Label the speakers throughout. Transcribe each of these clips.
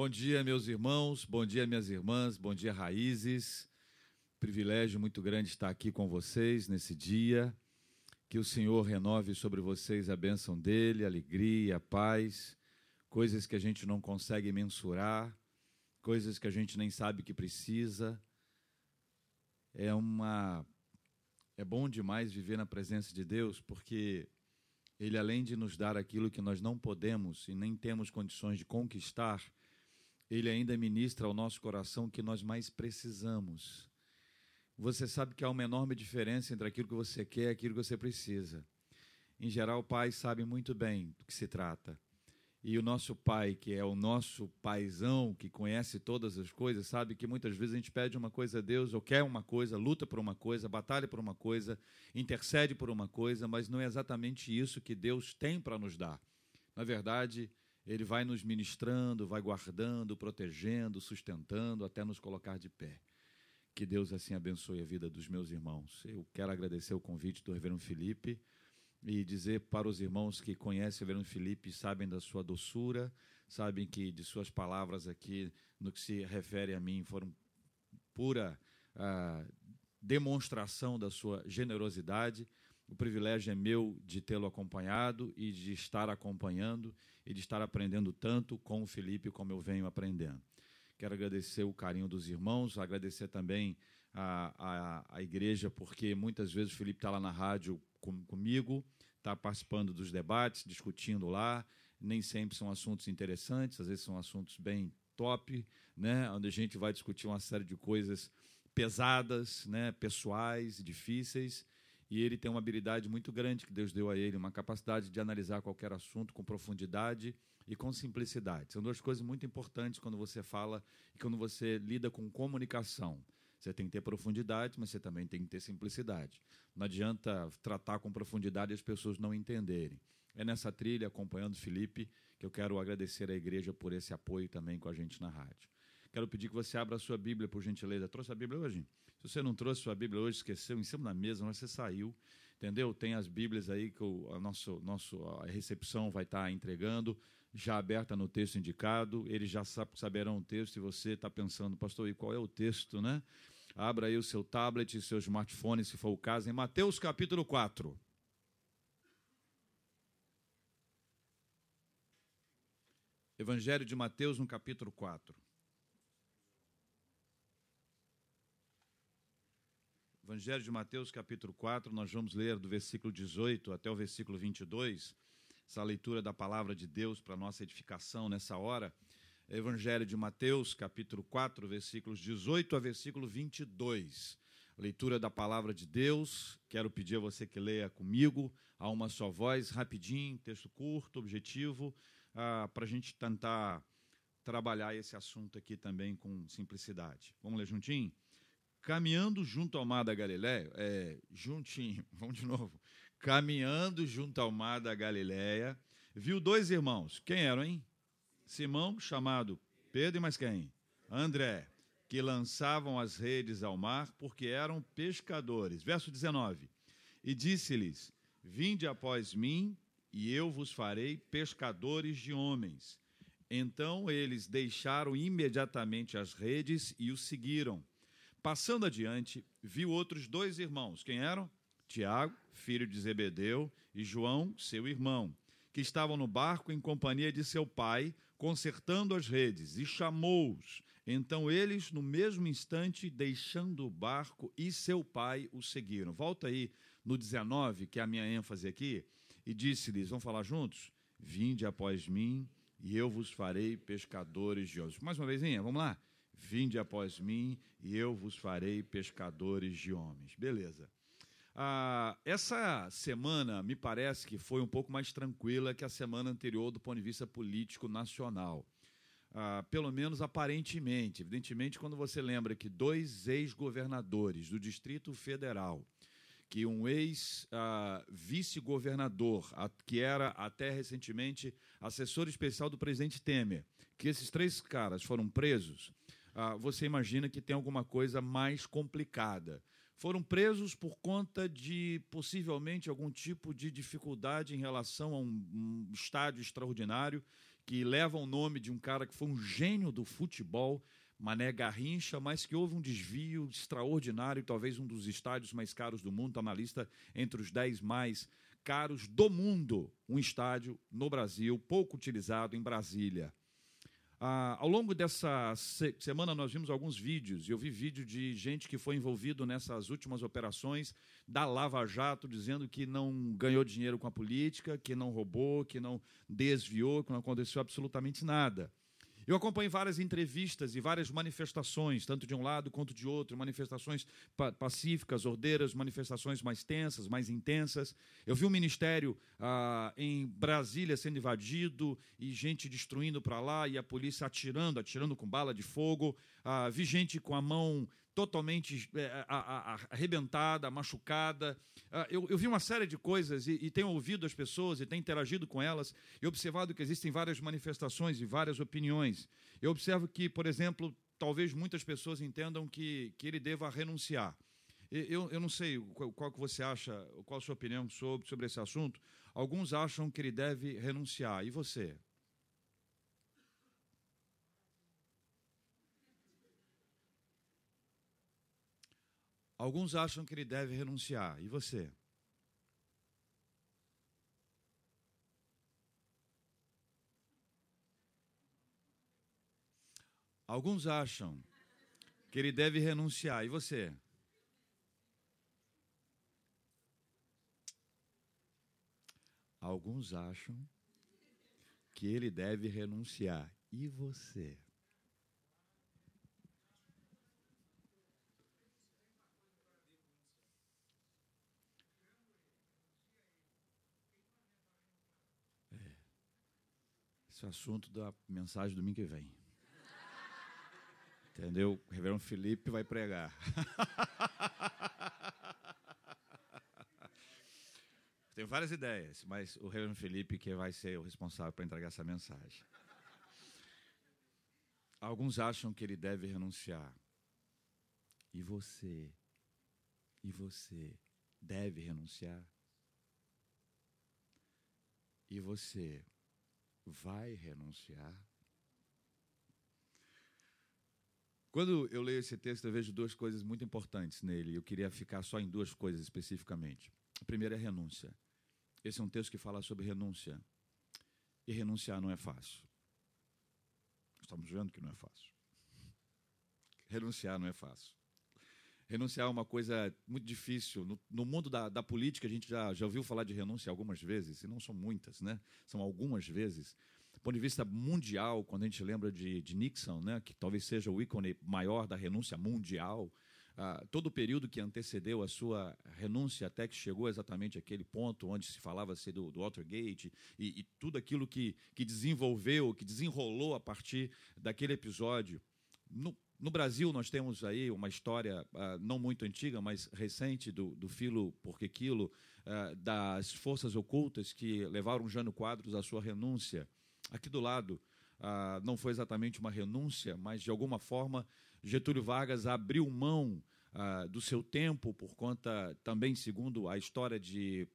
Speaker 1: Bom dia, meus irmãos, bom dia, minhas irmãs, bom dia, raízes. Privilégio muito grande estar aqui com vocês nesse dia. Que o Senhor renove sobre vocês a bênção dele, a alegria, a paz, coisas que a gente não consegue mensurar, coisas que a gente nem sabe que precisa. É uma é bom demais viver na presença de Deus, porque ele além de nos dar aquilo que nós não podemos e nem temos condições de conquistar, ele ainda ministra ao nosso coração o que nós mais precisamos. Você sabe que há uma enorme diferença entre aquilo que você quer e aquilo que você precisa. Em geral, pais sabem muito bem do que se trata. E o nosso pai, que é o nosso paizão, que conhece todas as coisas, sabe que muitas vezes a gente pede uma coisa a Deus, ou quer uma coisa, luta por uma coisa, batalha por uma coisa, intercede por uma coisa, mas não é exatamente isso que Deus tem para nos dar. Na verdade, Ele vai nos ministrando, vai guardando, protegendo, sustentando, até nos colocar de pé. Que Deus assim abençoe a vida dos meus irmãos. Eu quero agradecer o convite do Reverendo Felipe e dizer para os irmãos que conhecem o Reverendo Felipe, sabem da sua doçura, sabem que de suas palavras aqui, no que se refere a mim, foram pura ah, demonstração da sua generosidade. O privilégio é meu de tê-lo acompanhado e de estar acompanhando e de estar aprendendo tanto com o Felipe como eu venho aprendendo. Quero agradecer o carinho dos irmãos, agradecer também a, a, a igreja, porque muitas vezes o Felipe está lá na rádio com, comigo, está participando dos debates, discutindo lá. Nem sempre são assuntos interessantes, às vezes são assuntos bem top, né? onde a gente vai discutir uma série de coisas pesadas, né? pessoais, difíceis. E ele tem uma habilidade muito grande que Deus deu a ele, uma capacidade de analisar qualquer assunto com profundidade e com simplicidade. São duas coisas muito importantes quando você fala e quando você lida com comunicação. Você tem que ter profundidade, mas você também tem que ter simplicidade. Não adianta tratar com profundidade e as pessoas não entenderem. É nessa trilha, acompanhando Felipe, que eu quero agradecer à igreja por esse apoio também com a gente na rádio. Quero pedir que você abra a sua Bíblia, por gentileza. Trouxe a Bíblia hoje? Se você não trouxe sua Bíblia hoje, esqueceu em cima da mesa, mas você saiu, entendeu? Tem as Bíblias aí que o, a, nosso, nosso, a recepção vai estar entregando, já aberta no texto indicado. Eles já saberão o texto e você está pensando, pastor, e qual é o texto, né? Abra aí o seu tablet seu smartphone, se for o caso, em Mateus capítulo 4. Evangelho de Mateus, no capítulo 4. Evangelho de Mateus, capítulo 4, nós vamos ler do versículo 18 até o versículo 22, essa leitura da palavra de Deus para nossa edificação nessa hora. Evangelho de Mateus, capítulo 4, versículos 18 a versículo 22. Leitura da palavra de Deus. Quero pedir a você que leia comigo, a uma só voz, rapidinho, texto curto, objetivo, ah, para a gente tentar trabalhar esse assunto aqui também com simplicidade. Vamos ler juntinho? Caminhando junto ao mar da Galiléia, é, juntinho, vamos de novo. Caminhando junto ao mar da Galiléia, viu dois irmãos. Quem eram, hein? Simão, chamado Pedro e mais quem? André, que lançavam as redes ao mar porque eram pescadores. Verso 19. E disse-lhes: Vinde após mim, e eu vos farei pescadores de homens. Então eles deixaram imediatamente as redes e o seguiram. Passando adiante, viu outros dois irmãos. Quem eram? Tiago, filho de Zebedeu, e João, seu irmão que estavam no barco em companhia de seu pai, consertando as redes, e chamou-os. Então eles, no mesmo instante, deixando o barco e seu pai, o seguiram. Volta aí no 19, que é a minha ênfase aqui, e disse-lhes: Vamos falar juntos? Vinde após mim, e eu vos farei pescadores de homens. Mais uma vezinha, vamos lá? Vinde após mim, e eu vos farei pescadores de homens. Beleza. Ah, essa semana me parece que foi um pouco mais tranquila que a semana anterior do ponto de vista político nacional. Ah, pelo menos aparentemente. Evidentemente, quando você lembra que dois ex-governadores do Distrito Federal, que um ex-vice-governador, ah, que era até recentemente assessor especial do presidente Temer, que esses três caras foram presos, ah, você imagina que tem alguma coisa mais complicada foram presos por conta de possivelmente algum tipo de dificuldade em relação a um, um estádio extraordinário que leva o nome de um cara que foi um gênio do futebol, Mané Garrincha, mas que houve um desvio extraordinário, talvez um dos estádios mais caros do mundo, está na lista entre os 10 mais caros do mundo. Um estádio no Brasil, pouco utilizado em Brasília. Ah, ao longo dessa se semana, nós vimos alguns vídeos. Eu vi vídeo de gente que foi envolvido nessas últimas operações da Lava Jato, dizendo que não ganhou dinheiro com a política, que não roubou, que não desviou, que não aconteceu absolutamente nada. Eu acompanhei várias entrevistas e várias manifestações, tanto de um lado quanto de outro, manifestações pacíficas, ordeiras, manifestações mais tensas, mais intensas. Eu vi um ministério ah, em Brasília sendo invadido e gente destruindo para lá e a polícia atirando, atirando com bala de fogo. Ah, vi gente com a mão totalmente é, arrebentada, machucada. Ah, eu, eu, vi uma série de coisas e, e, tenho ouvido as pessoas e tenho interagido com elas e observado que existem várias manifestações e várias opiniões. Eu observo que, por exemplo, talvez muitas pessoas entendam que, que ele deva renunciar. Eu, eu não sei qual, qual, que você acha, qual a sua opinião sobre, sobre esse assunto. Alguns acham que ele deve renunciar. E você? Alguns acham que ele deve renunciar. E você? Alguns acham que ele deve renunciar. E você? Alguns acham que ele deve renunciar. E você? Esse é o assunto da mensagem do domingo que vem. Entendeu? O reverendo Felipe vai pregar. Tenho várias ideias, mas o reverendo Felipe que vai ser o responsável para entregar essa mensagem. Alguns acham que ele deve renunciar. E você? E você deve renunciar? E você vai renunciar? Quando eu leio esse texto, eu vejo duas coisas muito importantes nele. Eu queria ficar só em duas coisas especificamente. A primeira é renúncia. Esse é um texto que fala sobre renúncia. E renunciar não é fácil. Estamos vendo que não é fácil. Renunciar não é fácil. Renunciar é uma coisa muito difícil. No, no mundo da, da, política, a gente já, já ouviu falar de renúncia algumas vezes, e não são muitas, né? São algumas vezes. Do ponto de vista mundial, quando a gente lembra de, de Nixon, né, que talvez seja o ícone maior da renúncia mundial, ah, todo o período que antecedeu a sua renúncia, até que chegou exatamente aquele ponto onde se falava-se do, do Watergate e, e tudo aquilo que, que desenvolveu, que desenrolou a partir daquele episódio. No, no Brasil, nós temos aí uma história uh, não muito antiga, mas recente, do, do filo porque quilo, uh, das forças ocultas que levaram Jânio Quadros à sua renúncia. Aqui do lado, uh, não foi exatamente uma renúncia, mas de alguma forma Getúlio Vargas abriu mão do seu tempo por conta, também segundo a história de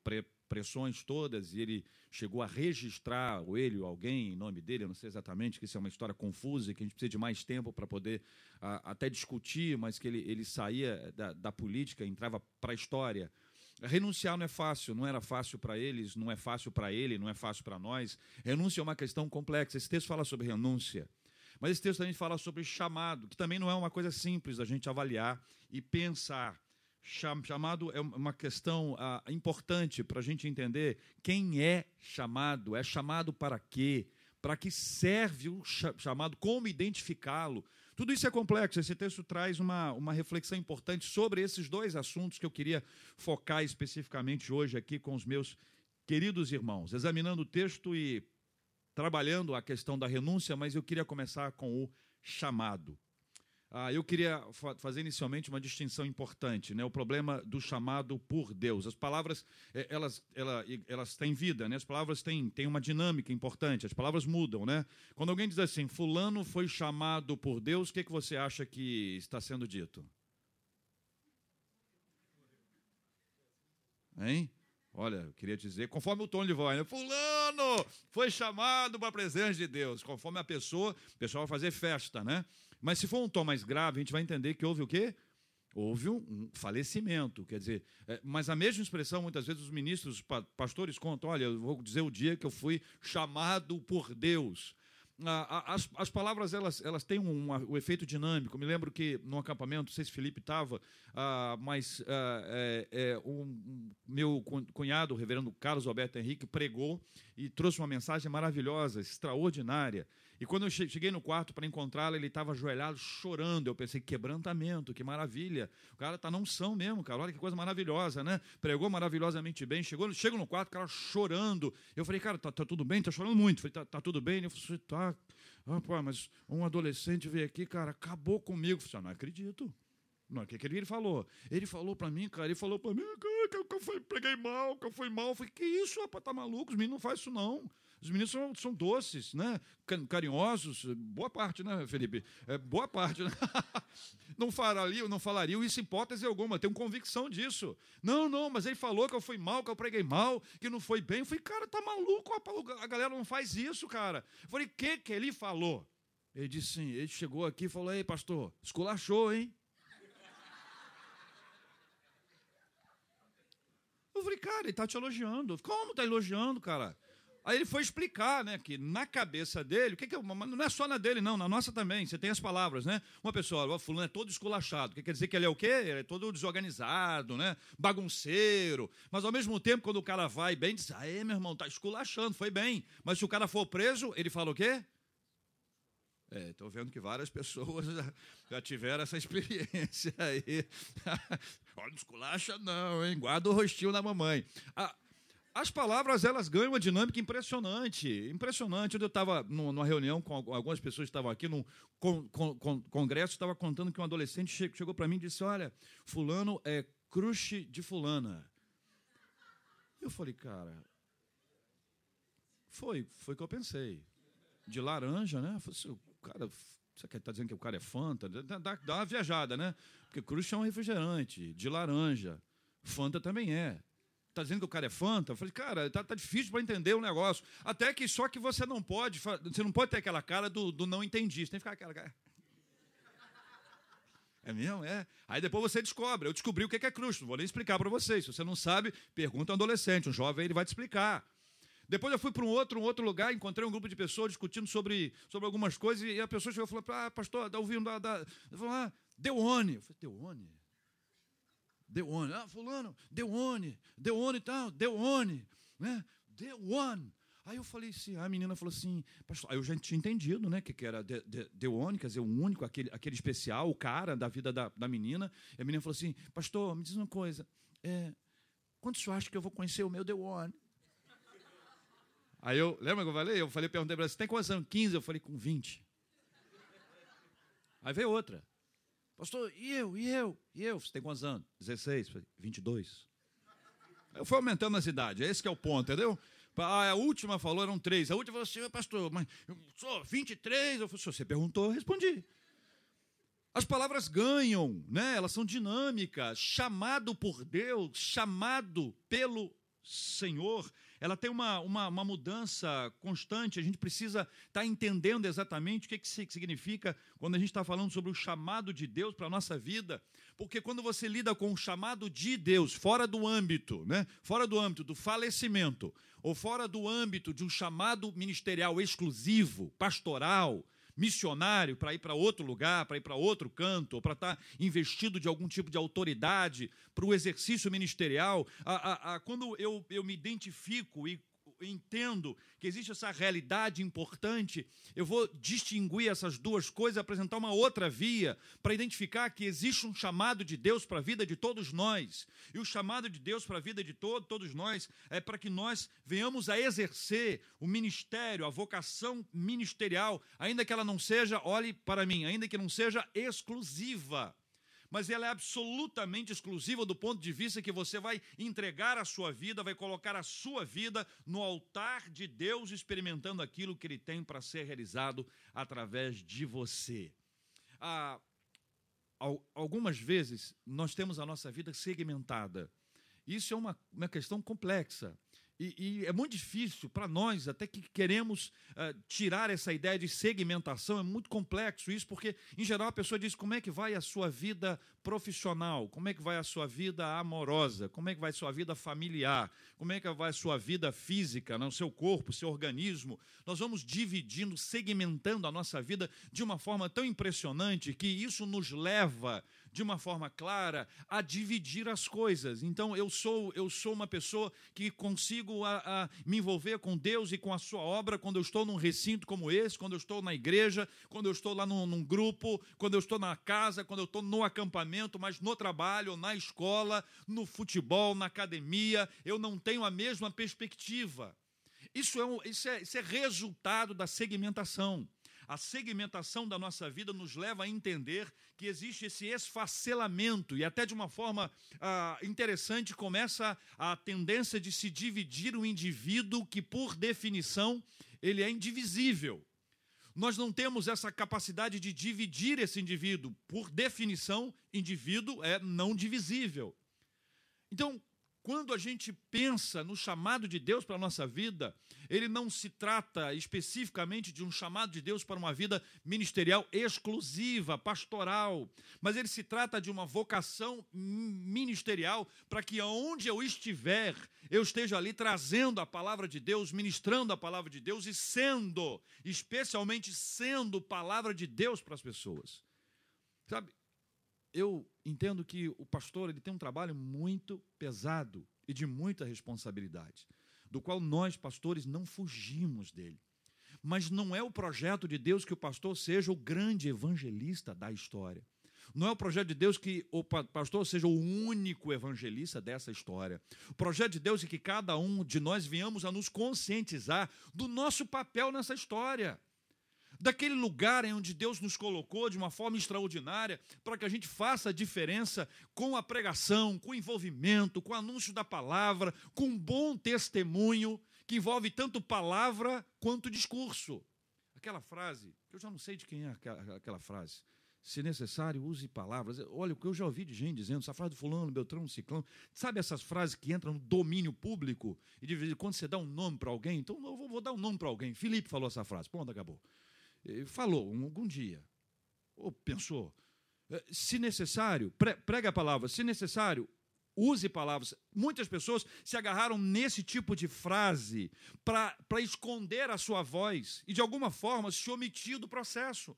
Speaker 1: pressões todas e ele chegou a registrar, ou ele ou alguém, em nome dele, eu não sei exatamente, que isso é uma história confusa e que a gente precisa de mais tempo para poder a, até discutir, mas que ele, ele saía da, da política, entrava para a história. Renunciar não é fácil, não era fácil para eles, não é fácil para ele, não é fácil para nós. Renúncia é uma questão complexa. Esse texto fala sobre renúncia. Mas esse texto também fala sobre chamado, que também não é uma coisa simples da gente avaliar e pensar chamado é uma questão ah, importante para a gente entender quem é chamado, é chamado para quê, para que serve o chamado, como identificá-lo. Tudo isso é complexo. Esse texto traz uma, uma reflexão importante sobre esses dois assuntos que eu queria focar especificamente hoje aqui com os meus queridos irmãos, examinando o texto e trabalhando a questão da renúncia, mas eu queria começar com o chamado. Ah, eu queria fa fazer inicialmente uma distinção importante, né? O problema do chamado por Deus. As palavras, é, elas, elas, elas têm vida, né? As palavras têm, têm uma dinâmica importante. As palavras mudam, né? Quando alguém diz assim, fulano foi chamado por Deus, o que, que você acha que está sendo dito? Hein? Olha, eu queria dizer, conforme o tom de voz, né? Fulano foi chamado para a presença de Deus. Conforme a pessoa, o pessoal vai fazer festa, né? Mas se for um tom mais grave, a gente vai entender que houve o quê? Houve um falecimento, quer dizer, é, mas a mesma expressão, muitas vezes os ministros, os pastores contam, olha, eu vou dizer o dia que eu fui chamado por Deus. As, as palavras elas, elas têm um, um, efeito dinâmico. Me lembro que no acampamento, não sei se Felipe estava, uh, mas uh, é, é, um, meu cunhado, o reverendo Carlos Alberto Henrique, pregou e trouxe uma mensagem maravilhosa, extraordinária. E quando eu cheguei no quarto para encontrá-lo, ele estava ajoelhado, chorando. Eu pensei, quebrantamento, que maravilha. O cara está na unção mesmo, cara. Olha que coisa maravilhosa, né? Pregou maravilhosamente bem. Chegou, chego no quarto, o cara chorando. Eu falei, cara, tá, tá tudo bem? Tá chorando muito. Eu falei, tá, tá tudo bem? Ele falou, tá. Ah, pô, mas um adolescente veio aqui, cara, acabou comigo. Eu falei, ah, não acredito. Não, o que, que ele falou? Ele falou para mim, cara, ele falou para mim, cara, que eu, que eu fui, preguei mal, que eu fui mal. Eu falei, que isso, rapaz, tá maluco? Os meninos não fazem isso, não. Os meninos são, são doces, né? carinhosos, boa parte, né, Felipe? É, boa parte, né? não falariam, não falariam isso hipótese alguma, tenho convicção disso. Não, não, mas ele falou que eu fui mal, que eu preguei mal, que não foi bem. Eu falei, cara, tá maluco, a galera não faz isso, cara. Eu falei, o que que ele falou? Ele disse sim, ele chegou aqui e falou, ei, pastor, esculachou, hein? Eu falei, cara, ele está te elogiando. Como está elogiando, cara? Aí ele foi explicar, né, que na cabeça dele, o que, que é, não é só na dele, não, na nossa também, você tem as palavras, né? Uma pessoa, o fulano é todo esculachado, que quer dizer que ele é o quê? Ele é todo desorganizado, né? Bagunceiro. Mas ao mesmo tempo, quando o cara vai bem, diz, aê, meu irmão, tá esculachando, foi bem. Mas se o cara for preso, ele fala o quê? É, estou vendo que várias pessoas já, tiveram essa experiência aí. Olha, esculacha não, hein? Guarda o rostinho da mamãe. Ah, as palavras elas ganham uma dinâmica impressionante, impressionante. Eu estava numa reunião com algumas pessoas que estavam aqui num con, con, con, congresso, estava contando que um adolescente chegou para mim e disse: Olha, fulano é crush de fulana. Eu falei, cara, foi, foi o que eu pensei. De laranja, né? Eu falei, o cara, você está dizendo que o cara é Fanta? Dá, dá uma viajada, né? Porque crush é um refrigerante, de laranja. Fanta também é está dizendo que o cara é fanta. Eu falei, cara, tá, tá difícil para entender o negócio. Até que só que você não pode, você não pode ter aquela cara do, do não entendi. Você tem que ficar aquela cara. É mesmo? É. Aí depois você descobre. Eu descobri o que é cruz. Não vou nem explicar para vocês. Se você não sabe, pergunta a um adolescente. Um jovem, ele vai te explicar. Depois eu fui para um outro, um outro lugar, encontrei um grupo de pessoas discutindo sobre, sobre algumas coisas, e a pessoa chegou e falou: ah, pastor, está ouvindo da. da... Eu falei, ah, Deone. Eu falei, Deone? Deu one. Ah, fulano, deu one, deu one e tal, deu one, né? Deu one. Aí eu falei assim, a menina falou assim, pastor, aí eu já tinha entendido, né, que, que era the, the, the one, quer dizer, o único, aquele, aquele especial, o cara da vida da, da menina. E a menina falou assim, pastor, me diz uma coisa, é, quando o senhor acha que eu vou conhecer o meu The One? Aí eu, lembra que eu falei? Eu falei, perguntei para ela, você tem quantos anos? 15? Eu falei, com 20. Aí veio outra. Pastor, e eu, e eu, e eu? Você tem quantos anos? 16, 22. Eu fui aumentando as idades, esse é o ponto, entendeu? Ah, a última falou, eram três. A última falou assim, pastor, mas eu sou 23. Eu falei, você perguntou, eu respondi. As palavras ganham, né? elas são dinâmicas. Chamado por Deus, chamado pelo Senhor, ela tem uma, uma, uma mudança constante. A gente precisa estar tá entendendo exatamente o que, que significa quando a gente está falando sobre o chamado de Deus para a nossa vida. Porque quando você lida com o chamado de Deus, fora do âmbito, né? fora do âmbito do falecimento, ou fora do âmbito de um chamado ministerial exclusivo, pastoral, missionário para ir para outro lugar, para ir para outro canto, para estar tá investido de algum tipo de autoridade para o exercício ministerial, a, a, a, quando eu, eu me identifico e entendo que existe essa realidade importante, eu vou distinguir essas duas coisas, apresentar uma outra via para identificar que existe um chamado de Deus para a vida de todos nós. E o chamado de Deus para a vida de todo, todos nós é para que nós venhamos a exercer o ministério, a vocação ministerial, ainda que ela não seja, olhe para mim, ainda que não seja exclusiva mas ela é absolutamente exclusiva do ponto de vista que você vai entregar a sua vida, vai colocar a sua vida no altar de Deus, experimentando aquilo que Ele tem para ser realizado através de você. Ah, algumas vezes nós temos a nossa vida segmentada. Isso é uma, uma questão complexa. E, e, é muito difícil para nós, até que queremos uh, tirar essa ideia de segmentação, é muito complexo isso, porque, em geral, a pessoa diz como é que vai a sua vida profissional, como é que vai a sua vida amorosa, como é que vai a sua vida familiar, como é que vai a sua vida física, no seu corpo, seu organismo. Nós vamos dividindo, segmentando a nossa vida de uma forma tão impressionante que isso nos leva de uma forma clara a dividir as coisas. Então eu sou eu sou uma pessoa que consigo a, a, me envolver com Deus e com a sua obra quando eu estou num recinto como esse, quando eu estou na igreja, quando eu estou lá num, num grupo, quando eu estou na casa, quando eu estou no acampamento, mas no trabalho, na escola, no futebol, na academia, eu não tenho a mesma perspectiva. Isso é, um, isso é, isso é resultado da segmentação. A segmentação da nossa vida nos leva a entender que existe esse esfacelamento e até de uma forma ah, interessante começa a tendência de se dividir o indivíduo que, por definição, ele é indivisível. Nós não temos essa capacidade de dividir esse indivíduo. Por definição, indivíduo é não divisível. Então, quando a gente pensa no chamado de Deus para a nossa vida, ele não se trata especificamente de um chamado de Deus para uma vida ministerial exclusiva, pastoral, mas ele se trata de uma vocação ministerial para que aonde eu estiver, eu esteja ali trazendo a palavra de Deus, ministrando a palavra de Deus e sendo, especialmente sendo palavra de Deus para as pessoas. Sabe, eu entendo que o pastor ele tem um trabalho muito pesado e de muita responsabilidade, do qual nós, pastores, não fugimos dele. Mas não é o projeto de Deus que o pastor seja o grande evangelista da história. Não é o projeto de Deus que o pastor seja o único evangelista dessa história. O projeto de Deus é que cada um de nós venhamos a nos conscientizar do nosso papel nessa história daquele lugar em onde Deus nos colocou de uma forma extraordinária, para que a gente faça a diferença com a pregação, com o envolvimento, com o anúncio da palavra, com um bom testemunho que envolve tanto palavra quanto discurso. Aquela frase, eu já não sei de quem é aquela, aquela frase. Se necessário, use palavras. Olha, o que eu já ouvi de gente dizendo, essa frase do fulano, Beltrão, Ciclão. Sabe essas frases que entram no domínio público? E de vez em quando você dá um nome para alguém? Então, eu vou, vou dar um nome para alguém. Felipe falou essa frase. Pronto, acabou falou algum dia, ou pensou, eh, se necessário, prega a palavra, se necessário, use palavras. Muitas pessoas se agarraram nesse tipo de frase para esconder a sua voz e, de alguma forma, se omitir do processo.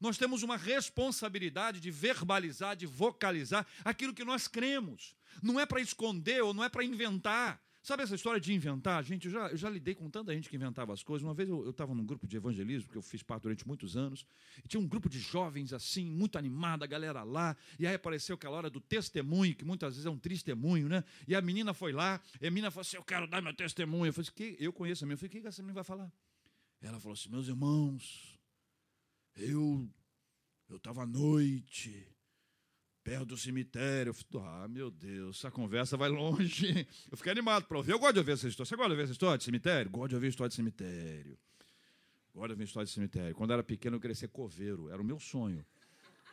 Speaker 1: Nós temos uma responsabilidade de verbalizar, de vocalizar aquilo que nós cremos. Não é para esconder ou não é para inventar. Sabe essa história de inventar? Gente, eu já, eu já lidei com tanta gente que inventava as coisas. Uma vez eu estava num grupo de evangelismo, que eu fiz parte durante muitos anos, e tinha um grupo de jovens assim, muito animada, a galera lá, e aí apareceu aquela hora do testemunho, que muitas vezes é um testemunho, né? E a menina foi lá, e a menina falou assim: Eu quero dar meu testemunho. Eu falei assim, eu conheço a menina. Eu falei: O que essa menina vai falar? Ela falou assim: Meus irmãos, eu eu estava à noite perto do cemitério. ah, meu Deus, essa conversa vai longe. Eu fiquei animado para ouvir. Eu gosto de ouvir essa história. Você gosta de ouvir essa história de cemitério? Gosto de ouvir história de cemitério. Gosto de ouvir história de cemitério. Quando eu era pequeno, eu queria ser coveiro. Era o meu sonho.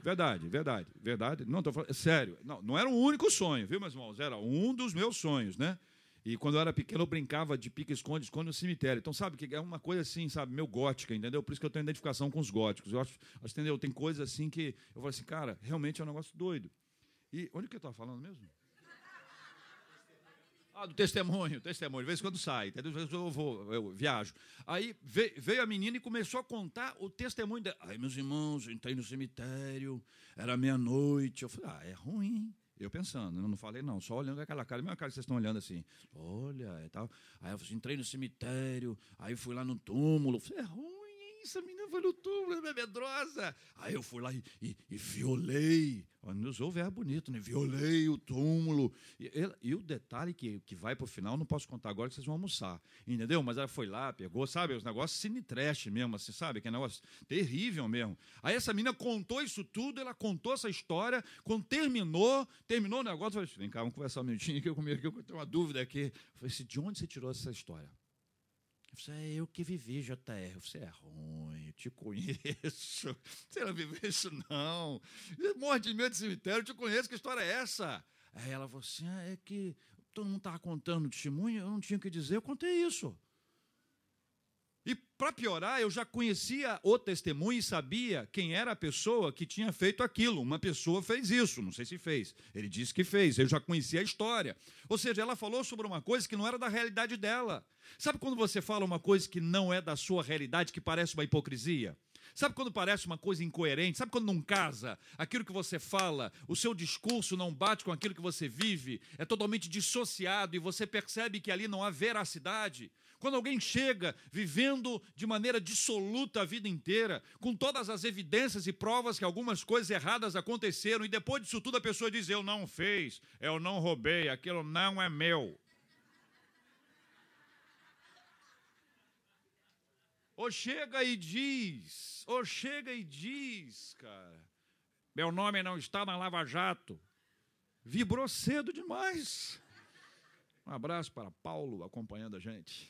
Speaker 1: Verdade, verdade, verdade. Não, estou falando, sério. Não, não era o único sonho, viu, meus irmãos? Era um dos meus sonhos, né? E quando eu era pequeno, eu brincava de pica-esconde, esconde no cemitério. Então, sabe, que é uma coisa assim, sabe, meio gótica, entendeu? Por isso que eu tenho identificação com os góticos. Eu acho, acho entendeu? Tem coisas assim que eu falo assim, cara, realmente é um negócio doido. E onde que eu estava falando mesmo? Ah, do testemunho, testemunho. De vez em quando sai? Às vezes eu vou, eu viajo. Aí veio a menina e começou a contar o testemunho dela. Aí, meus irmãos, entrei no cemitério, era meia-noite. Eu falei, ah, é ruim. Eu pensando, não falei não, só olhando aquela cara, a mesma cara que vocês estão olhando assim, olha, e tal. Aí eu assim, entrei no cemitério, aí fui lá no túmulo, falei, é ruim isso, a menina foi no túmulo, é medrosa. Aí eu fui lá e, e, e violei usou o verbo bonito, né? Violei o túmulo. E, e, o detalhe que, que vai para o final, não posso contar agora que vocês vão almoçar. Entendeu? Mas ela foi lá, pegou, sabe? Os negócios cine trash mesmo, assim, sabe? Que é negócio terrível mesmo. Aí essa menina contou isso tudo, ela contou essa história. Quando terminou, terminou o negócio, eu falei, vem cá, vamos conversar um minutinho aqui comigo, que eu tenho uma dúvida aqui. Eu falei assim, de onde você tirou essa história? Você é eu que vivi, JR. Você é ruim, eu te conheço. Você não viveu isso, não. Morre de medo de cemitério, eu te conheço, que história é essa? Aí ela falou assim: ah, é que todo mundo estava contando testemunho, eu não tinha o que dizer, eu contei isso. E para piorar, eu já conhecia o testemunho e sabia quem era a pessoa que tinha feito aquilo. Uma pessoa fez isso, não sei se fez. Ele disse que fez, eu já conhecia a história. Ou seja, ela falou sobre uma coisa que não era da realidade dela. Sabe quando você fala uma coisa que não é da sua realidade, que parece uma hipocrisia? Sabe quando parece uma coisa incoerente? Sabe quando não casa? Aquilo que você fala, o seu discurso não bate com aquilo que você vive, é totalmente dissociado e você percebe que ali não há veracidade. Quando alguém chega vivendo de maneira dissoluta a vida inteira, com todas as evidências e provas que algumas coisas erradas aconteceram, e depois disso tudo a pessoa diz: Eu não fiz, eu não roubei, aquilo não é meu. Ou chega e diz, ou chega e diz, cara, meu nome não está na Lava Jato. Vibrou cedo demais. Um abraço para Paulo acompanhando a gente.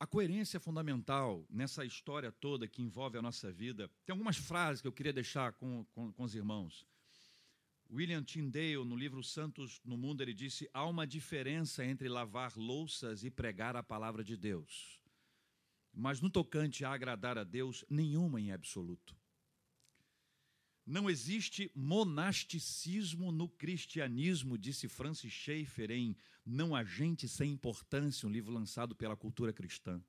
Speaker 1: A coerência é fundamental nessa história toda que envolve a nossa vida. Tem algumas frases que eu queria deixar com, com, com os irmãos. William Tyndale, no livro Santos no Mundo, ele disse: há uma diferença entre lavar louças e pregar a palavra de Deus. Mas no tocante a agradar a Deus, nenhuma em absoluto. Não existe monasticismo no cristianismo, disse Francis Schaeffer em Não Agente Sem Importância, um livro lançado pela cultura cristã.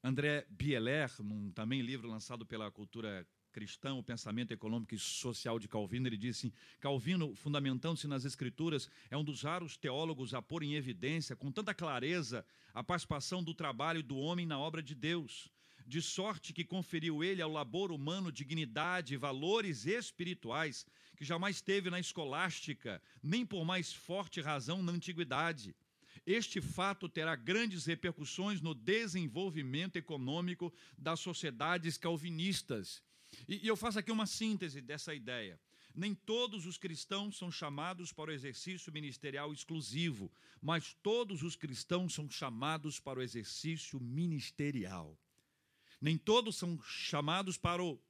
Speaker 1: André Bieler, num também livro lançado pela cultura cristã, O Pensamento Econômico e Social de Calvino, ele disse: Calvino, fundamentando-se nas Escrituras, é um dos raros teólogos a pôr em evidência, com tanta clareza, a participação do trabalho do homem na obra de Deus de sorte que conferiu ele ao labor humano dignidade e valores espirituais que jamais teve na escolástica, nem por mais forte razão na antiguidade. Este fato terá grandes repercussões no desenvolvimento econômico das sociedades calvinistas. E, eu faço aqui uma síntese dessa ideia. Nem todos os cristãos são chamados para o exercício ministerial exclusivo, mas todos os cristãos são chamados para o exercício ministerial. Nem todos são chamados para o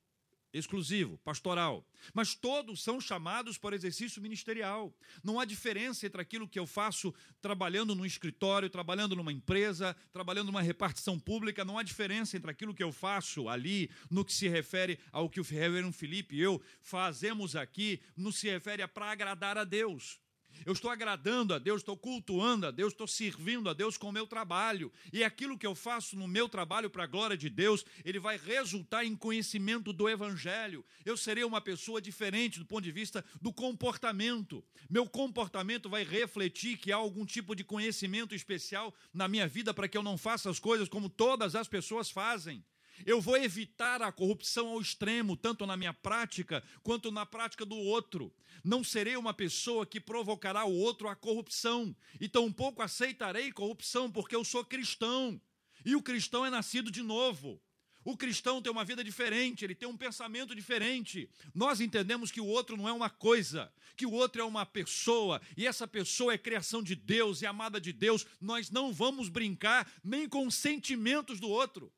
Speaker 1: exclusivo, pastoral, mas todos são chamados para o exercício ministerial. Não há diferença entre aquilo que eu faço trabalhando num escritório, trabalhando numa empresa, trabalhando numa repartição pública, não há diferença entre aquilo que eu faço ali, no que se refere ao que o reverendo Felipe e eu fazemos aqui, no que se refere a para agradar a Deus. Eu estou agradando a Deus, estou cultuando a Deus, estou servindo a Deus com o meu trabalho. E aquilo que eu faço no meu trabalho para a glória de Deus, ele vai resultar em conhecimento do Evangelho. Eu serei uma pessoa diferente do ponto de vista do comportamento. Meu comportamento vai refletir que há algum tipo de conhecimento especial na minha vida para que eu não faça as coisas como todas as pessoas fazem. Eu vou evitar a corrupção ao extremo, tanto na minha prática quanto na prática do outro. Não serei uma pessoa que provocará o outro à corrupção, e tampouco aceitarei corrupção, porque eu sou cristão. E o cristão é nascido de novo. O cristão tem uma vida diferente, ele tem um pensamento diferente. Nós entendemos que o outro não é uma coisa, que o outro é uma pessoa, e essa pessoa é criação de Deus, é amada de Deus. Nós não vamos brincar nem com os sentimentos do outro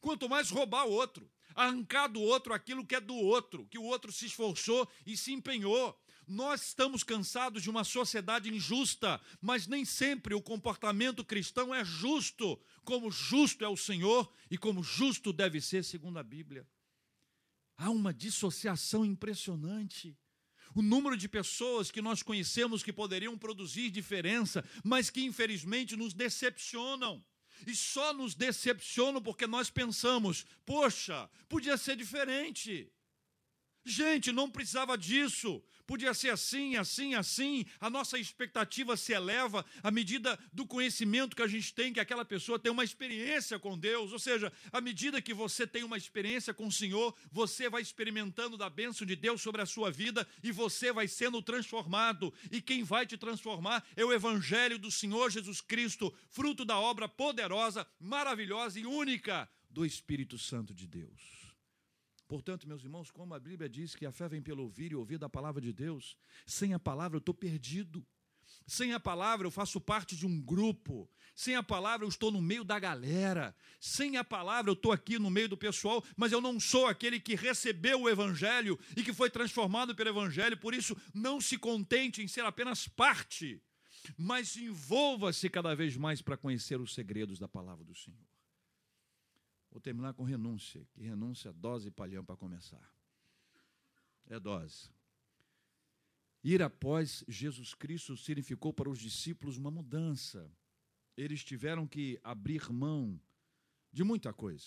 Speaker 1: quanto mais roubar o outro, arrancar do outro aquilo que é do outro, que o outro se esforçou e se empenhou. Nós estamos cansados de uma sociedade injusta, mas nem sempre o comportamento cristão é justo, como justo é o Senhor e como justo deve ser segundo a Bíblia. Há uma dissociação impressionante. O número de pessoas que nós conhecemos que poderiam produzir diferença, mas que infelizmente nos decepcionam e só nos decepcionam porque nós pensamos: poxa, podia ser diferente. Gente, não precisava disso. Podia ser assim, assim, assim. A nossa expectativa se eleva à medida do conhecimento que a gente tem, que aquela pessoa tem uma experiência com Deus. Ou seja, à medida que você tem uma experiência com o Senhor, você vai experimentando da bênção de Deus sobre a sua vida e você vai sendo transformado. E quem vai te transformar é o Evangelho do Senhor Jesus Cristo, fruto da obra poderosa, maravilhosa e única do Espírito Santo de Deus. Portanto, meus irmãos, como a Bíblia diz que a fé vem pelo ouvir e ouvir da palavra de Deus, sem a palavra eu estou perdido.
Speaker 2: Sem a palavra, eu faço parte de um grupo. Sem a palavra, eu estou no meio da galera. Sem a palavra, eu estou aqui no meio do pessoal, mas eu não sou aquele que recebeu o Evangelho e que foi transformado pelo Evangelho. Por isso, não se contente em ser apenas parte, mas envolva-se cada vez mais para conhecer os segredos da palavra do Senhor. Vou terminar com renúncia, que renúncia, dose e palhão para começar. É dose. Ir após Jesus Cristo significou para os discípulos uma mudança. Eles tiveram que abrir mão de muita coisa.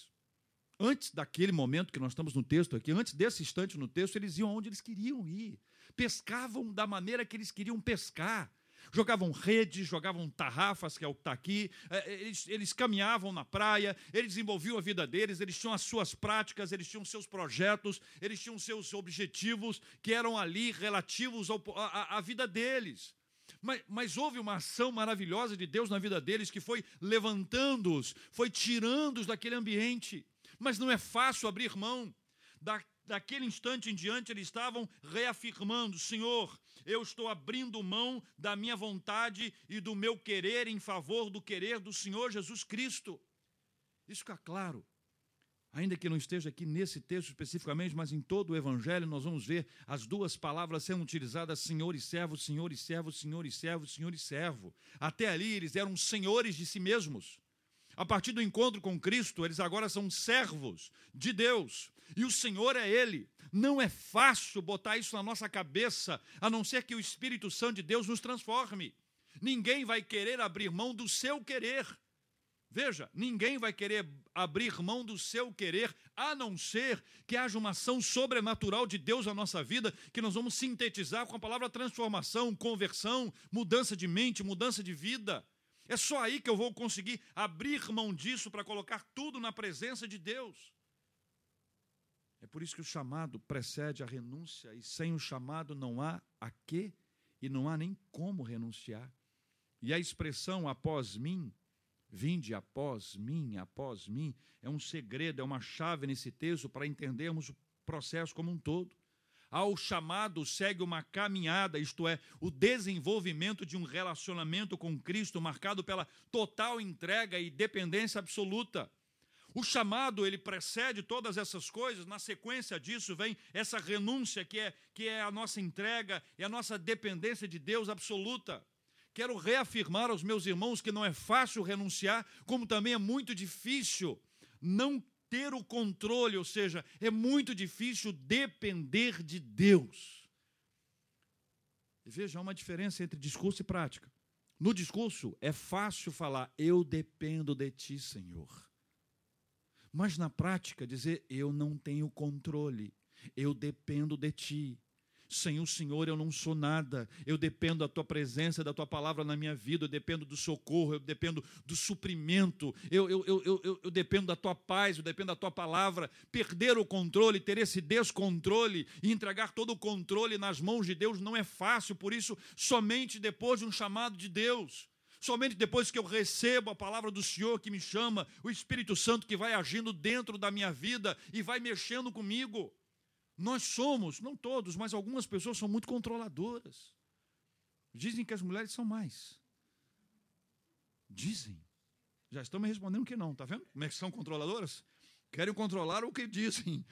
Speaker 2: Antes daquele momento que nós estamos no texto aqui, antes desse instante no texto, eles iam onde eles queriam ir. Pescavam da maneira que eles queriam pescar jogavam redes, jogavam tarrafas, que é o que está aqui, é, eles, eles caminhavam na praia, eles desenvolviam a vida deles, eles tinham as suas práticas, eles tinham seus projetos, eles tinham seus objetivos que eram ali relativos à vida deles. Mas, mas, houve uma ação maravilhosa de Deus na vida deles que foi levantando-os, foi tirando-os daquele ambiente. Mas não é fácil abrir mão da, daquele instante em diante, eles estavam reafirmando: Senhor, eu estou abrindo mão da minha vontade e do meu querer em favor do querer do Senhor Jesus Cristo. Isso fica claro. Ainda que não esteja aqui nesse texto especificamente, mas em todo o Evangelho, nós vamos ver as duas palavras sendo utilizadas: Senhor e servo, Senhor e servo, Senhor e servo, Senhor e servo. Até ali eles eram senhores de si mesmos. A partir do encontro com Cristo, eles agora são servos de Deus. E o Senhor é Ele. Não é fácil botar isso na nossa cabeça, a não ser que o Espírito Santo de Deus nos transforme. Ninguém vai querer abrir mão do seu querer. Veja, ninguém vai querer abrir mão do seu querer, a não ser que haja uma ação sobrenatural de Deus na nossa vida, que nós vamos sintetizar com a palavra transformação, conversão, mudança de mente, mudança de vida. É só aí que eu vou conseguir abrir mão disso para colocar tudo na presença de Deus. É por isso que o chamado precede a renúncia, e sem o chamado não há a quê e não há nem como renunciar. E a expressão após mim, vinde após mim, após mim, é um segredo, é uma chave nesse texto para entendermos o processo como um todo. Ao chamado segue uma caminhada, isto é, o desenvolvimento de um relacionamento com Cristo marcado pela total entrega e dependência absoluta. O chamado, ele precede todas essas coisas, na sequência disso vem essa renúncia que é, que é a nossa entrega e a nossa dependência de Deus absoluta. Quero reafirmar aos meus irmãos que não é fácil renunciar, como também é muito difícil não ter o controle, ou seja, é muito difícil depender de Deus. E veja, há uma diferença entre discurso e prática. No discurso é fácil falar, eu dependo de ti, Senhor. Mas na prática, dizer, eu não tenho controle, eu dependo de ti. Sem o Senhor eu não sou nada. Eu dependo da tua presença, da tua palavra na minha vida. Eu dependo do socorro, eu dependo do suprimento. Eu, eu, eu, eu, eu dependo da tua paz, eu dependo da tua palavra. Perder o controle, ter esse descontrole e entregar todo o controle nas mãos de Deus não é fácil. Por isso, somente depois de um chamado de Deus somente depois que eu recebo a palavra do Senhor que me chama, o Espírito Santo que vai agindo dentro da minha vida e vai mexendo comigo. Nós somos, não todos, mas algumas pessoas são muito controladoras. Dizem que as mulheres são mais. Dizem. Já estão me respondendo que não, tá vendo? Como é que são controladoras? Querem controlar o que dizem.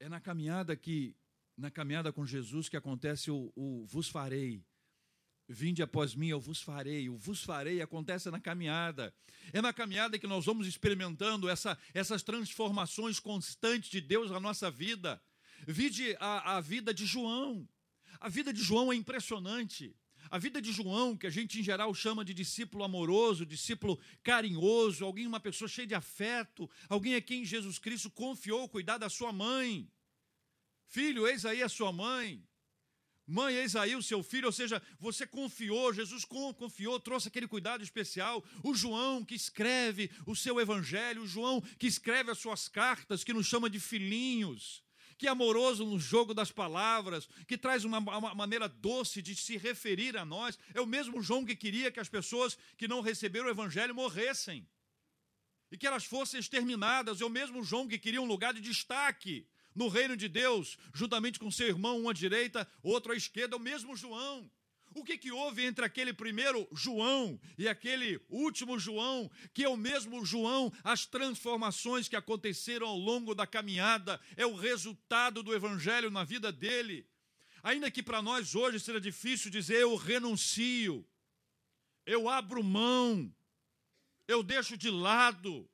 Speaker 2: É na caminhada que, na caminhada com Jesus que acontece o, o vos farei. Vinde após mim, eu vos farei. O vos farei acontece na caminhada. É na caminhada que nós vamos experimentando essa, essas transformações constantes de Deus na nossa vida. Vide a, a vida de João. A vida de João é impressionante. A vida de João, que a gente em geral chama de discípulo amoroso, discípulo carinhoso, alguém, uma pessoa cheia de afeto, alguém a quem Jesus Cristo confiou cuidar da sua mãe. Filho, eis aí a sua mãe. Mãe, eis aí o seu filho, ou seja, você confiou, Jesus confiou, trouxe aquele cuidado especial. O João que escreve o seu evangelho, o João que escreve as suas cartas, que nos chama de filhinhos, que é amoroso no jogo das palavras, que traz uma, uma maneira doce de se referir a nós. É o mesmo João que queria que as pessoas que não receberam o evangelho morressem e que elas fossem exterminadas. É o mesmo João que queria um lugar de destaque no reino de Deus, juntamente com seu irmão, um à direita, outro à esquerda, o mesmo João. O que, que houve entre aquele primeiro João e aquele último João, que é o mesmo João? As transformações que aconteceram ao longo da caminhada é o resultado do evangelho na vida dele. Ainda que para nós hoje seja difícil dizer eu renuncio, eu abro mão, eu deixo de lado,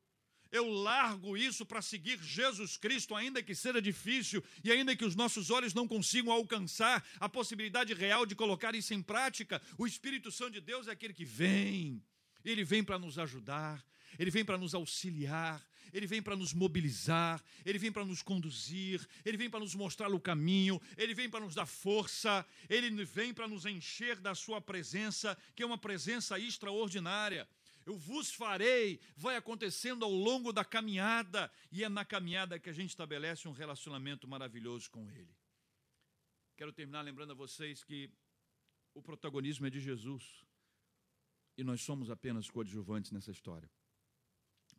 Speaker 2: eu largo isso para seguir Jesus Cristo, ainda que seja difícil e ainda que os nossos olhos não consigam alcançar a possibilidade real de colocar isso em prática, o Espírito Santo de Deus é aquele que vem, ele vem para nos ajudar, ele vem para nos auxiliar, ele vem para nos mobilizar, ele vem para nos conduzir, ele vem para nos mostrar o caminho, ele vem para nos dar força, ele vem para nos encher da sua presença, que é uma presença extraordinária eu vos farei, vai acontecendo ao longo da caminhada, e é na caminhada que a gente estabelece um relacionamento maravilhoso com Ele. Quero terminar lembrando a vocês que o protagonismo é de Jesus, e nós somos apenas coadjuvantes nessa história.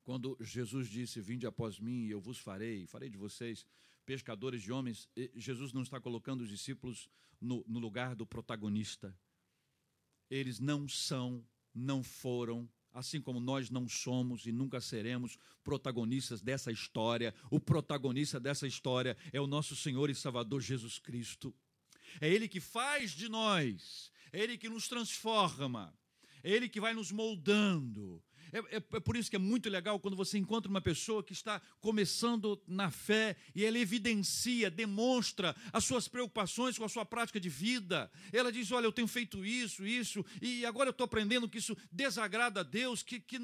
Speaker 2: Quando Jesus disse: Vinde após mim, e eu vos farei, farei de vocês pescadores de homens, Jesus não está colocando os discípulos no, no lugar do protagonista. Eles não são, não foram assim como nós não somos e nunca seremos protagonistas dessa história, o protagonista dessa história é o nosso Senhor e Salvador Jesus Cristo. É Ele que faz de nós, é Ele que nos transforma, é Ele que vai nos moldando, é, é, é, por isso que é muito legal quando você encontra uma pessoa que está começando na fé e ela evidencia, demonstra as suas preocupações com a sua prática de vida. Ela diz: Olha, eu tenho feito isso, isso, e agora eu estou aprendendo que isso desagrada a Deus, que, que,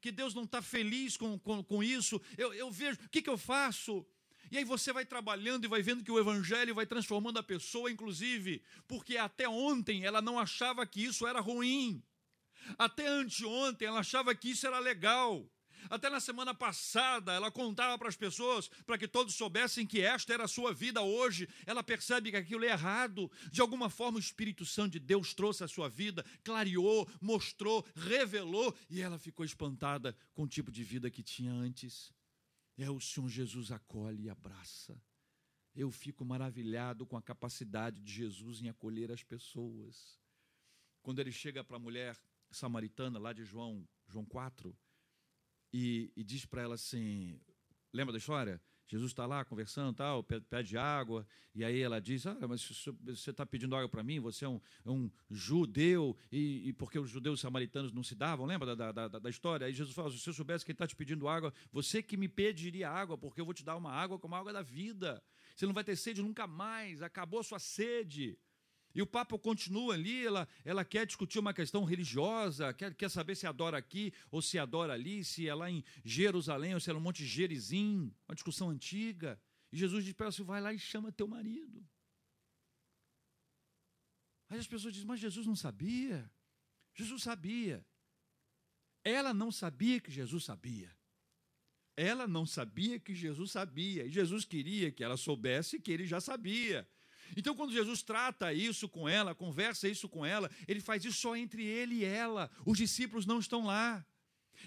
Speaker 2: que Deus não está feliz com, com, com isso. Eu, eu vejo, o que, que eu faço? E aí você vai trabalhando e vai vendo que o evangelho vai transformando a pessoa, inclusive, porque até ontem ela não achava que isso era ruim. Até anteontem ela achava que isso era legal. Até na semana passada ela contava para as pessoas, para que todos soubessem que esta era a sua vida hoje. Ela percebe que aquilo é errado. De alguma forma o Espírito Santo de Deus trouxe a sua vida, clareou, mostrou, revelou e ela ficou espantada com o tipo de vida que tinha antes. É o Senhor Jesus acolhe e abraça. Eu fico maravilhado com a capacidade de Jesus em acolher as pessoas. Quando ele chega para a mulher samaritana lá de João, João 4, e, e diz para ela assim: lembra da história? Jesus está lá conversando, tal, pede água, e aí ela diz: Ah, mas você está pedindo água para mim, você é um, é um judeu, e, e, porque os judeus samaritanos não se davam, lembra da, da, da história? Aí Jesus fala: Se você soubesse que ele está te pedindo água, você que me pediria água, porque eu vou te dar uma água como a água da vida. Você não vai ter sede nunca mais, acabou a sua sede. E o Papa continua ali, ela, ela quer discutir uma questão religiosa, quer, quer saber se adora aqui ou se adora ali, se é lá em Jerusalém ou se é no Monte Gerizim, uma discussão antiga. E Jesus diz para ela assim: vai lá e chama teu marido. Aí as pessoas dizem, mas Jesus não sabia. Jesus sabia. Ela não sabia que Jesus sabia. Ela não sabia que Jesus sabia. E Jesus queria que ela soubesse que ele já sabia. Então, quando Jesus trata isso com ela, conversa isso com ela, ele faz isso só entre ele e ela. Os discípulos não estão lá.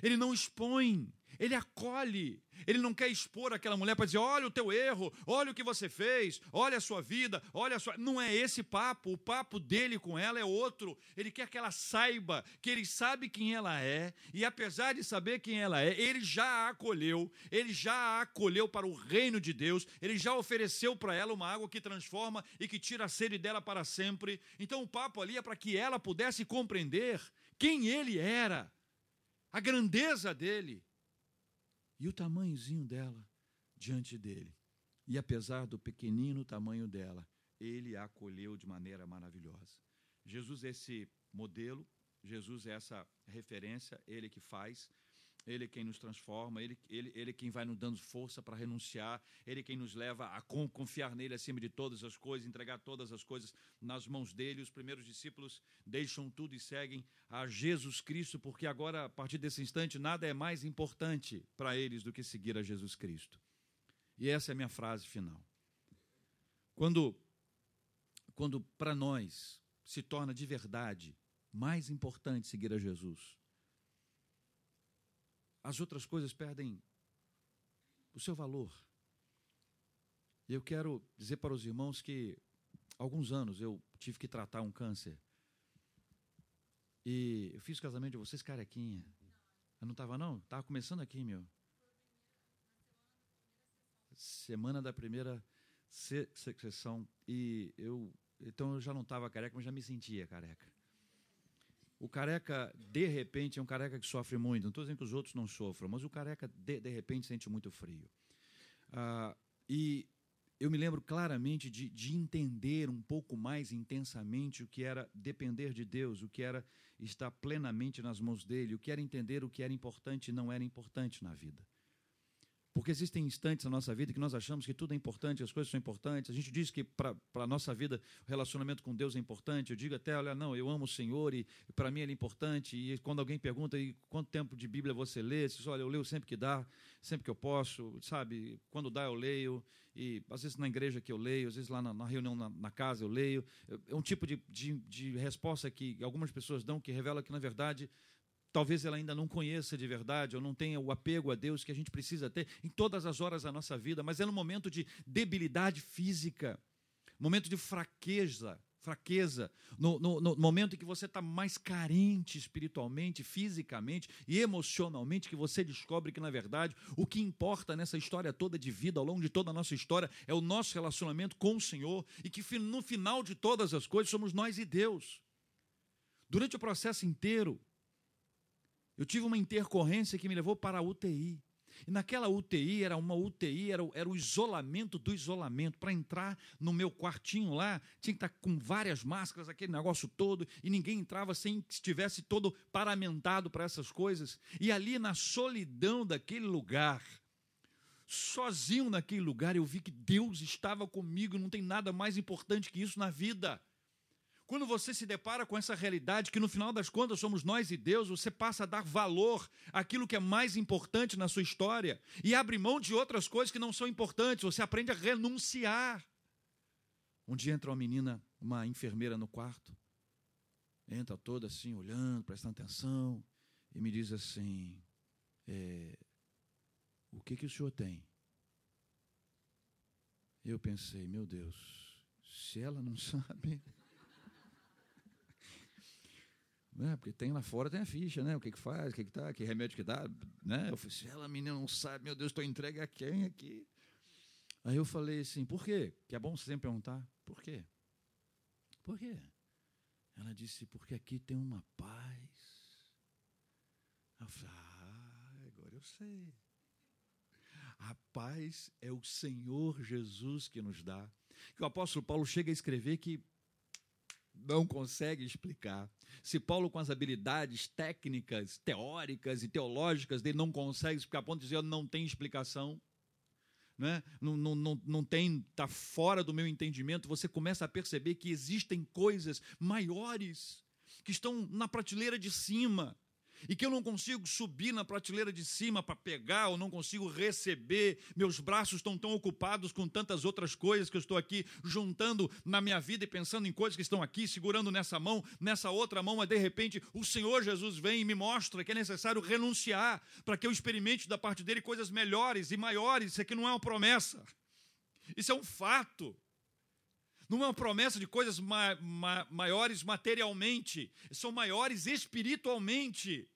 Speaker 2: Ele não expõe, ele acolhe. Ele não quer expor aquela mulher para dizer: olha o teu erro, olha o que você fez, olha a sua vida, olha a sua. Não é esse papo. O papo dele com ela é outro. Ele quer que ela saiba que ele sabe quem ela é, e apesar de saber quem ela é, ele já a acolheu, ele já a acolheu para o reino de Deus, ele já ofereceu para ela uma água que transforma e que tira a sede dela para sempre. Então o papo ali é para que ela pudesse compreender quem ele era, a grandeza dele e o tamanhozinho dela diante dele. E apesar do pequenino tamanho dela, ele a acolheu de maneira maravilhosa. Jesus é esse modelo, Jesus é essa referência, ele que faz, ele é quem nos transforma, Ele, ele, ele é quem vai nos dando força para renunciar, Ele é quem nos leva a confiar nele acima de todas as coisas, entregar todas as coisas nas mãos dele. Os primeiros discípulos deixam tudo e seguem a Jesus Cristo, porque agora, a partir desse instante, nada é mais importante para eles do que seguir a Jesus Cristo. E essa é a minha frase final. Quando, quando para nós se torna de verdade mais importante seguir a Jesus, as outras coisas perdem o seu valor. E eu quero dizer para os irmãos que alguns anos eu tive que tratar um câncer. E eu fiz o casamento de vocês carequinha. Eu não estava, não? Estava começando aqui, meu. Semana da primeira sessão. E eu. Então eu já não estava careca, mas já me sentia careca. O careca, de repente, é um careca que sofre muito. Não estou dizendo que os outros não sofram, mas o careca, de, de repente, sente muito frio. Ah, e eu me lembro claramente de, de entender um pouco mais intensamente o que era depender de Deus, o que era estar plenamente nas mãos dele, o que era entender o que era importante e não era importante na vida. Porque existem instantes na nossa vida que nós achamos que tudo é importante, as coisas são importantes. A gente diz que para a nossa vida o relacionamento com Deus é importante. Eu digo até, olha, não, eu amo o Senhor e, para mim ele é importante. E quando alguém pergunta, e quanto tempo de Bíblia você lê? Você diz, olha, eu leio sempre que dá, sempre que eu posso, sabe? Quando dá eu leio. E às vezes na igreja que eu leio, às vezes lá na, na reunião na, na, casa eu leio. É um tipo de, de, de resposta que algumas pessoas dão que revela que, na verdade, Talvez ela ainda não conheça de verdade, ou não tenha o apego a Deus que a gente precisa ter em todas as horas da nossa vida, mas é no momento de debilidade física, momento de fraqueza, fraqueza, no, no, no momento em que você está mais carente espiritualmente, fisicamente e emocionalmente, que você descobre que, na verdade, o que importa nessa história toda de vida, ao longo de toda a nossa história, é o nosso relacionamento com o Senhor e que no final de todas as coisas somos nós e Deus. Durante o processo inteiro, eu tive uma intercorrência que me levou para a UTI. E naquela UTI, era uma UTI, era, era o isolamento do isolamento. Para entrar no meu quartinho lá, tinha que estar com várias máscaras, aquele negócio todo, e ninguém entrava sem que estivesse todo paramentado para essas coisas. E ali, na solidão daquele lugar, sozinho naquele lugar, eu vi que Deus estava comigo, não tem nada mais importante que isso na vida. Quando você se depara com essa realidade, que no final das contas somos nós e Deus, você passa a dar valor àquilo que é mais importante na sua história e abre mão de outras coisas que não são importantes, você aprende a renunciar. Um dia entra uma menina, uma enfermeira no quarto, entra toda assim, olhando, prestando atenção, e me diz assim: é, O que, que o senhor tem? Eu pensei, meu Deus, se ela não sabe. Né? Porque tem lá fora, tem a ficha, né? O que, que faz, o que, que tá, que remédio que dá, né? Eu falei, se ela, menina, não sabe, meu Deus, estou entregue a quem aqui? Aí eu falei assim, por quê? Que é bom sempre perguntar, por quê? Por quê? Ela disse, porque aqui tem uma paz. Eu falei, ah, agora eu sei. A paz é o Senhor Jesus que nos dá. Que o apóstolo Paulo chega a escrever que não consegue explicar. Se Paulo, com as habilidades técnicas, teóricas e teológicas dele, não consegue explicar, a ponto de dizer não tem explicação, né? não, não, não, não tem, está fora do meu entendimento, você começa a perceber que existem coisas maiores que estão na prateleira de cima e que eu não consigo subir na prateleira de cima para pegar, ou não consigo receber, meus braços estão tão ocupados com tantas outras coisas que eu estou aqui juntando na minha vida e pensando em coisas que estão aqui, segurando nessa mão, nessa outra mão, mas de repente o Senhor Jesus vem e me mostra que é necessário renunciar para que eu experimente da parte dele coisas melhores e maiores. Isso aqui não é uma promessa, isso é um fato. Não é uma promessa de coisas ma ma maiores materialmente, são maiores espiritualmente.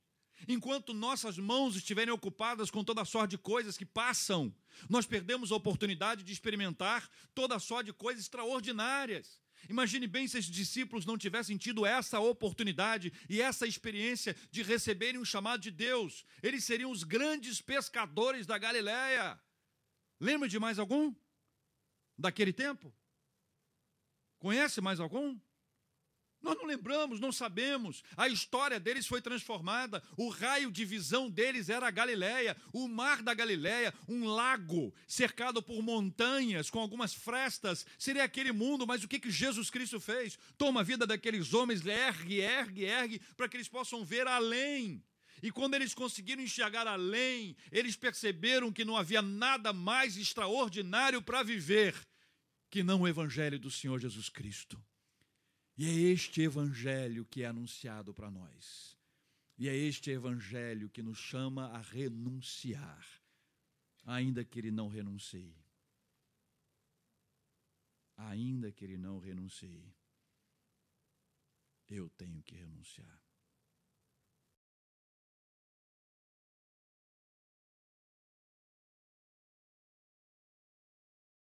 Speaker 2: Enquanto nossas mãos estiverem ocupadas com toda sorte de coisas que passam, nós perdemos a oportunidade de experimentar toda sorte de coisas extraordinárias. Imagine bem se esses discípulos não tivessem tido essa oportunidade e essa experiência de receberem um chamado de Deus. Eles seriam os grandes pescadores da Galiléia. Lembra de mais algum? Daquele tempo? Conhece mais algum? Nós não lembramos, não sabemos. A história deles foi transformada. O raio de visão deles era a Galileia, o mar da Galileia, um lago cercado por montanhas com algumas frestas. Seria aquele mundo, mas o que, que Jesus Cristo fez? Toma a vida daqueles homens, ergue, ergue, ergue, para que eles possam ver além. E quando eles conseguiram enxergar além, eles perceberam que não havia nada mais extraordinário para viver que não o Evangelho do Senhor Jesus Cristo. E é este Evangelho que é anunciado para nós. E é este Evangelho que nos chama a renunciar, ainda que ele não renuncie. ainda que ele não renuncie, eu tenho que renunciar.